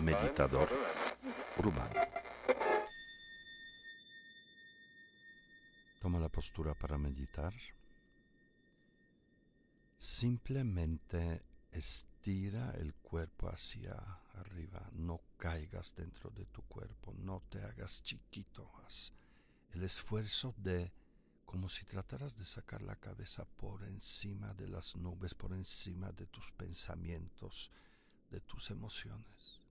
Meditador urbano. Toma la postura para meditar. Simplemente estira el cuerpo hacia arriba. No caigas dentro de tu cuerpo. No te hagas chiquito. Haz el esfuerzo de como si trataras de sacar la cabeza por encima de las nubes, por encima de tus pensamientos, de tus emociones.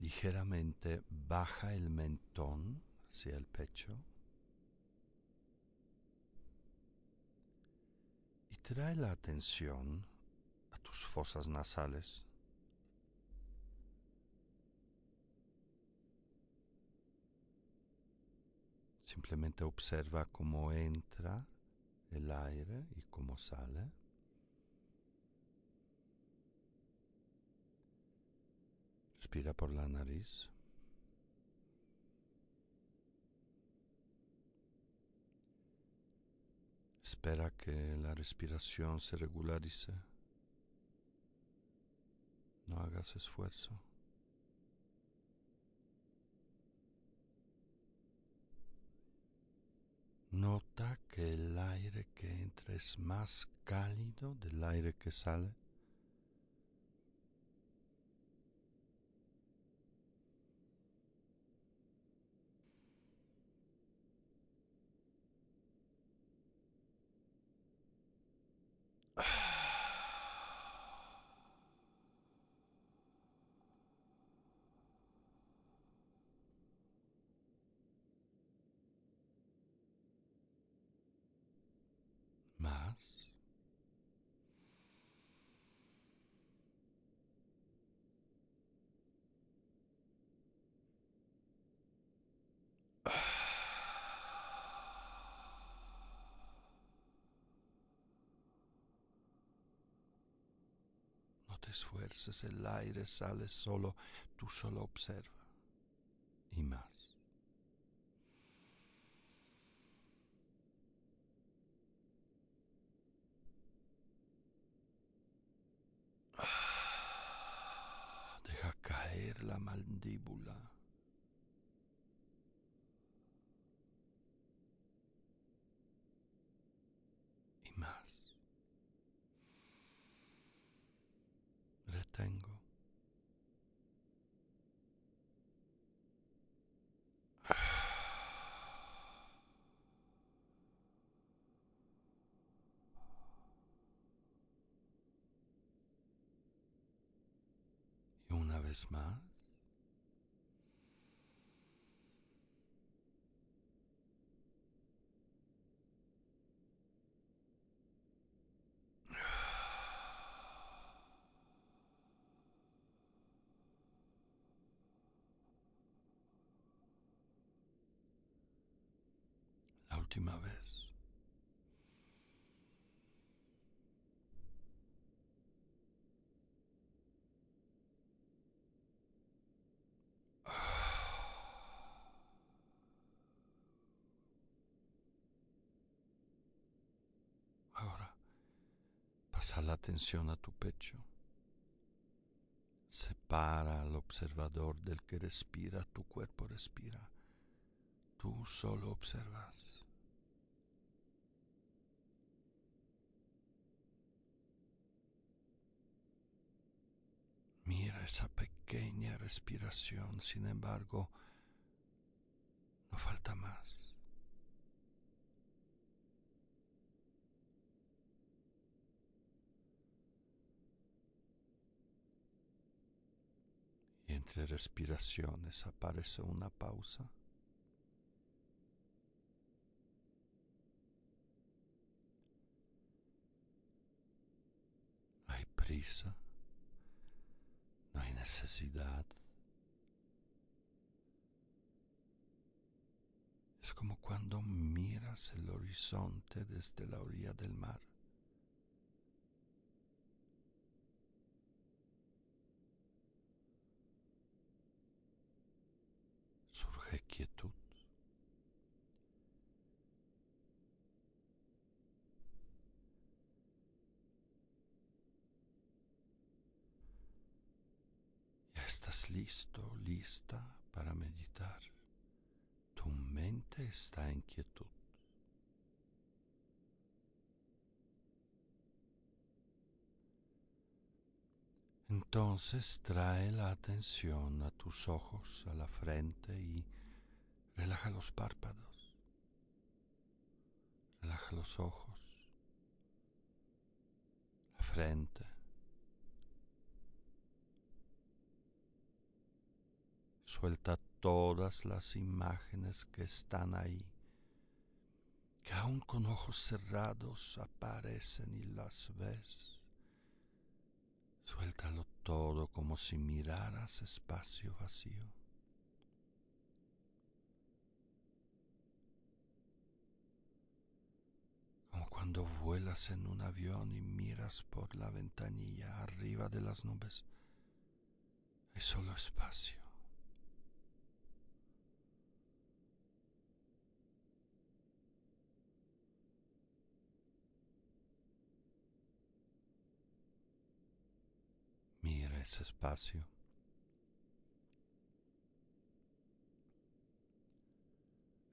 Ligeramente baja el mentón hacia el pecho y trae la atención a tus fosas nasales. Simplemente observa cómo entra el aire y cómo sale. Respira por la nariz. Espera que la respiración se regularice. No hagas esfuerzo. Nota que el aire que entra es más cálido del aire que sale. No te esfuerces, el aire sale solo, tú solo observa. Y más. Deja caer la mandíbula. Y más. Retengo. Y una vez más. La última vez. Ahora pasa la atención a tu pecho. Separa al observador del que respira, tu cuerpo respira. Tú solo observas. Mira esa pequeña respiración, sin embargo, no falta más. Entre respiraciones aparece una pausa. Hay prisa, no hay necesidad. Es como cuando miras el horizonte desde la orilla del mar. Surge quietud. estás listo, para meditar. Tu mente está en quietud. Entonces trae la atención a tus ojos, a la frente y relaja los párpados. Relaja los ojos, la frente. Suelta todas las imágenes que están ahí, que aún con ojos cerrados aparecen y las ves. Suéltalo todo como si miraras espacio vacío. Como cuando vuelas en un avión y miras por la ventanilla arriba de las nubes. Hay solo espacio. Ese espacio.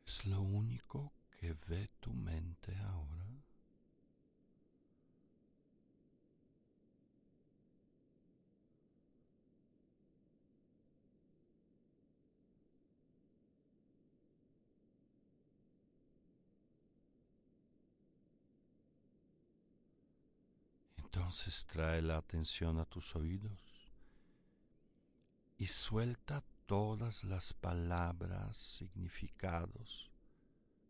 Es lo único que ve tu mente ahora. Entonces trae la atención a tus oídos y suelta todas las palabras, significados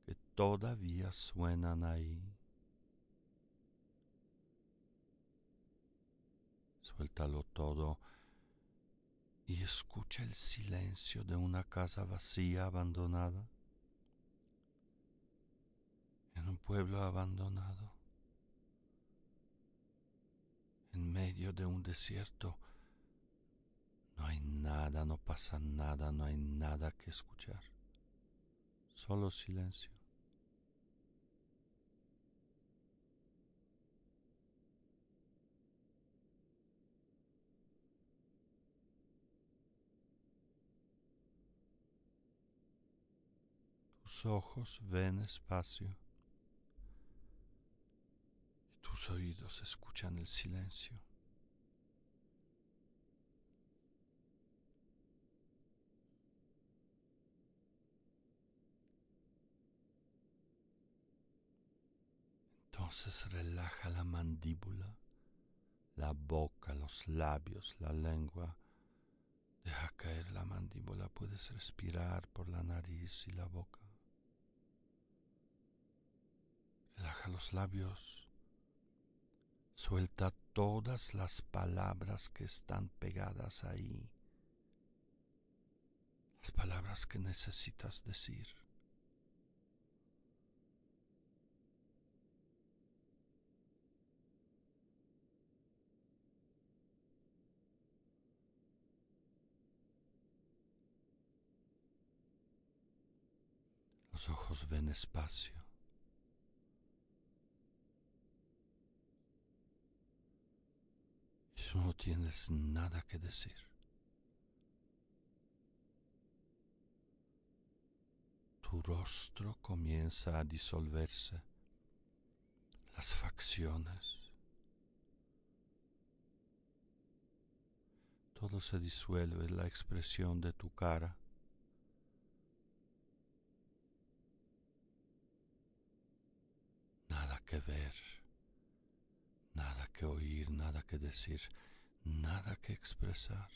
que todavía suenan ahí. Suéltalo todo y escucha el silencio de una casa vacía, abandonada, en un pueblo abandonado, en medio de un desierto nada, no pasa nada, no hay nada que escuchar. Solo silencio. Tus ojos ven espacio y tus oídos escuchan el silencio. Entonces relaja la mandíbula, la boca, los labios, la lengua. Deja caer la mandíbula, puedes respirar por la nariz y la boca. Relaja los labios. Suelta todas las palabras que están pegadas ahí. Las palabras que necesitas decir. Los ojos ven espacio. Y no tienes nada que decir. Tu rostro comienza a disolverse. Las facciones. Todo se disuelve, la expresión de tu cara que ver, nada que oír, nada que decir, nada que expresar.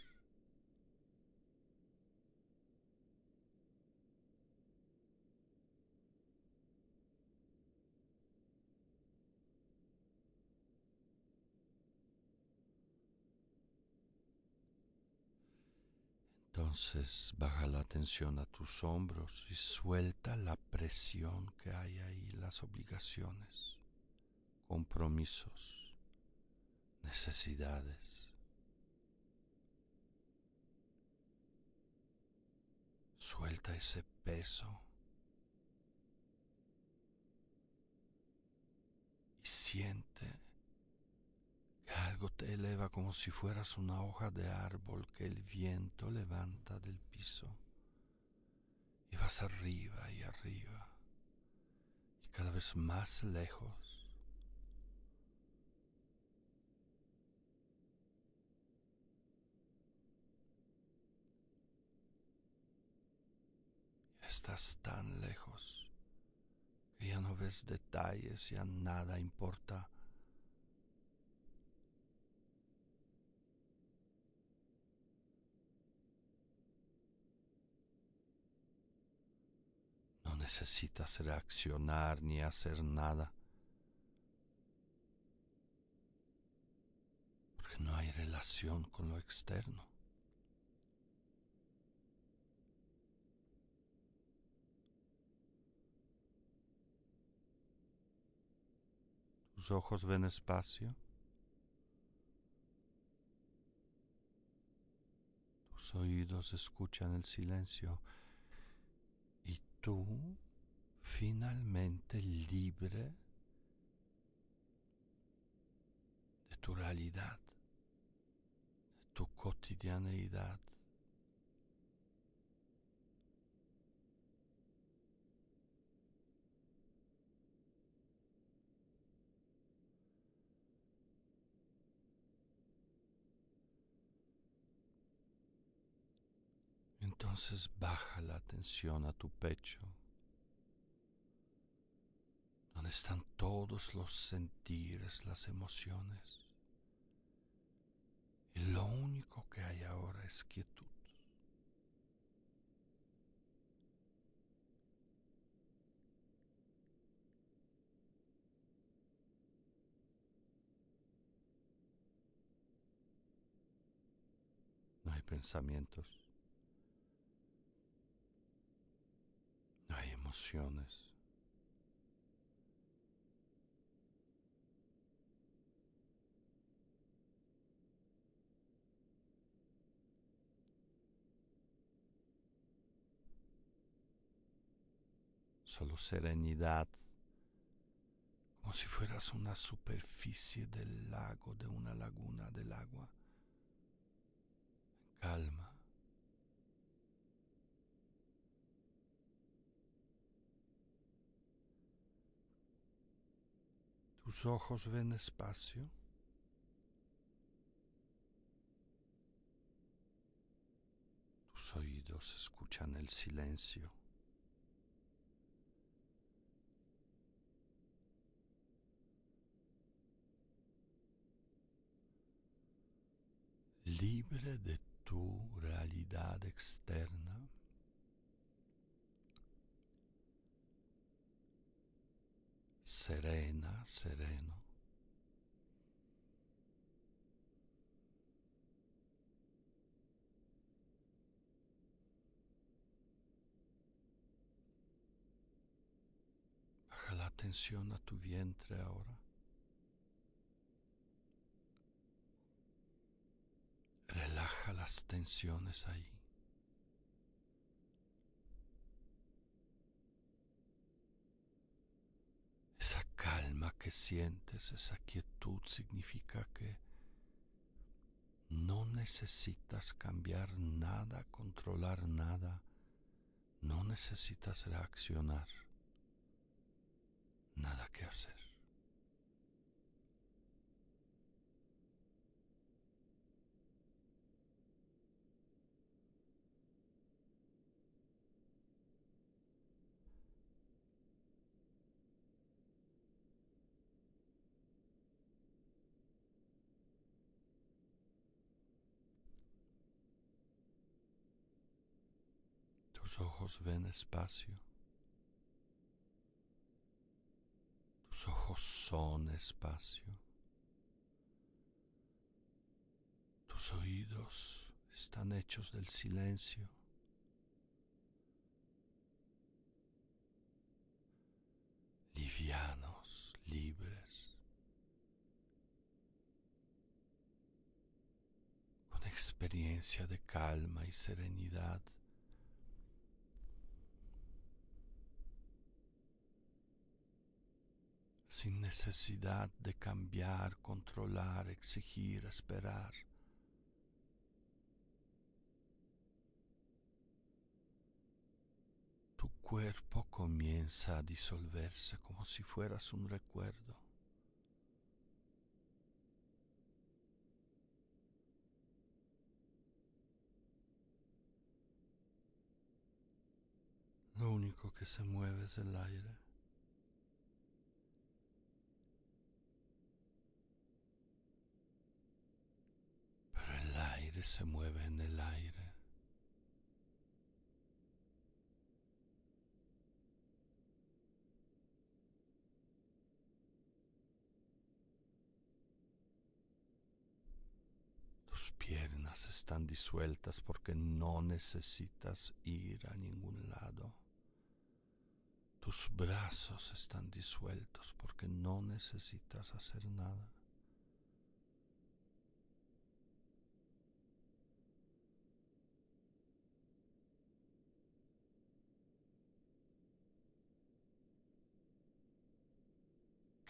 Entonces baja la atención a tus hombros y suelta la presión que hay ahí, las obligaciones compromisos, necesidades. Suelta ese peso y siente te eleva como si fueras una hoja de árbol que el viento levanta del piso. Y vas arriba y arriba, y cada vez más lejos. Estás tan lejos que ya no ves detalles, ya nada importa necesitas reaccionar ni hacer nada. Porque no hay relación con lo externo. Tus ojos ven espacio. Tus oídos escuchan el silencio tú finalmente libre de tu realidad, de tu cotidianeidad. Entonces baja la atención a tu pecho, donde están todos los sentires, las emociones. Y lo único que hay ahora es quietud. No hay pensamientos. Emociones. Solo serenidad, como si fueras una superficie del lago, de una laguna del agua. Calma. Tus ojos ven espacio. Tus oídos escuchan el silencio. Libre de tu realidad externa. Serena, sereno. Baja la atención a tu vientre ahora. Relaja las tensiones ahí. Esa calma que sientes, esa quietud significa que no necesitas cambiar nada, controlar nada, no necesitas reaccionar, nada que hacer. Tus ojos ven espacio. Tus ojos son espacio. Tus oídos están hechos del silencio. Livianos, libres. Con experiencia de calma y serenidad. Sin necesidad de cambiar, controlar, exigir, esperar. Tu cuerpo comienza a disolverse como si fueras un recuerdo. Lo único que se mueve es el aire. Pero se mueve en el aire. Tus piernas están disueltas porque no necesitas ir a ningún lado. Tus brazos están disueltos porque no necesitas hacer nada.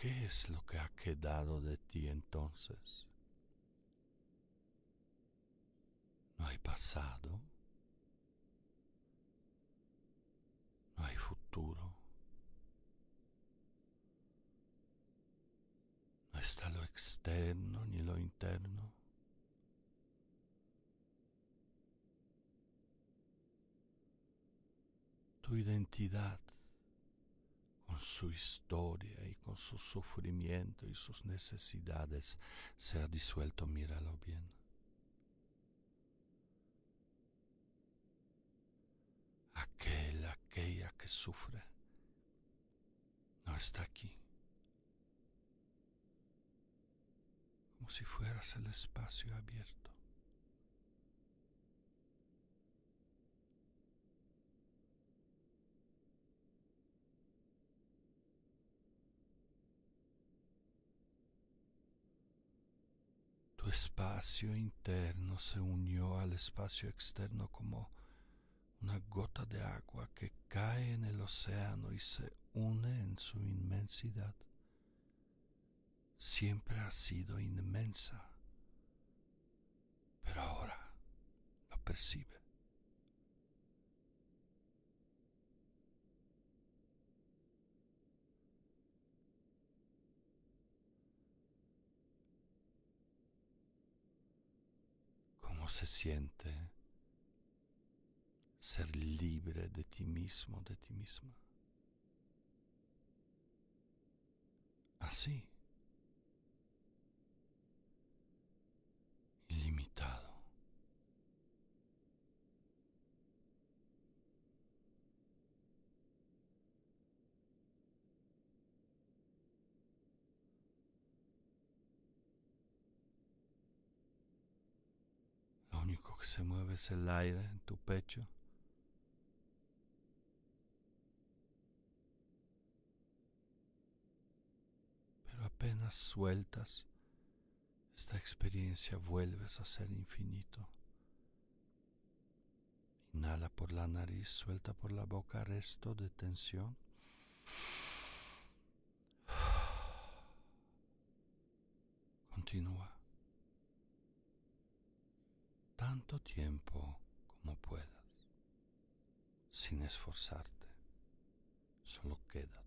¿Qué es lo que ha quedado de ti entonces? No hay pasado, no hay futuro, no está lo externo ni lo interno. Tu identidad con su historia y con su sufrimiento y sus necesidades se ha disuelto, míralo bien. Aquel, aquella que sufre, no está aquí. Como si fueras el espacio abierto. Espacio interno se unió al espacio externo como una gota de agua que cae en el océano y se une en su inmensidad. Siempre ha sido inmensa, pero ahora lo percibe. ¿Cómo se siente ser libre de ti mismo, de ti misma? Así. Ilimitado. Lo único se mueve es el aire en tu pecho. Pero apenas sueltas esta experiencia vuelves a ser infinito. Inhala por la nariz, suelta por la boca resto de tensión. Continúa. Tanto tiempo como puedas, sin esforzarte, solo queda.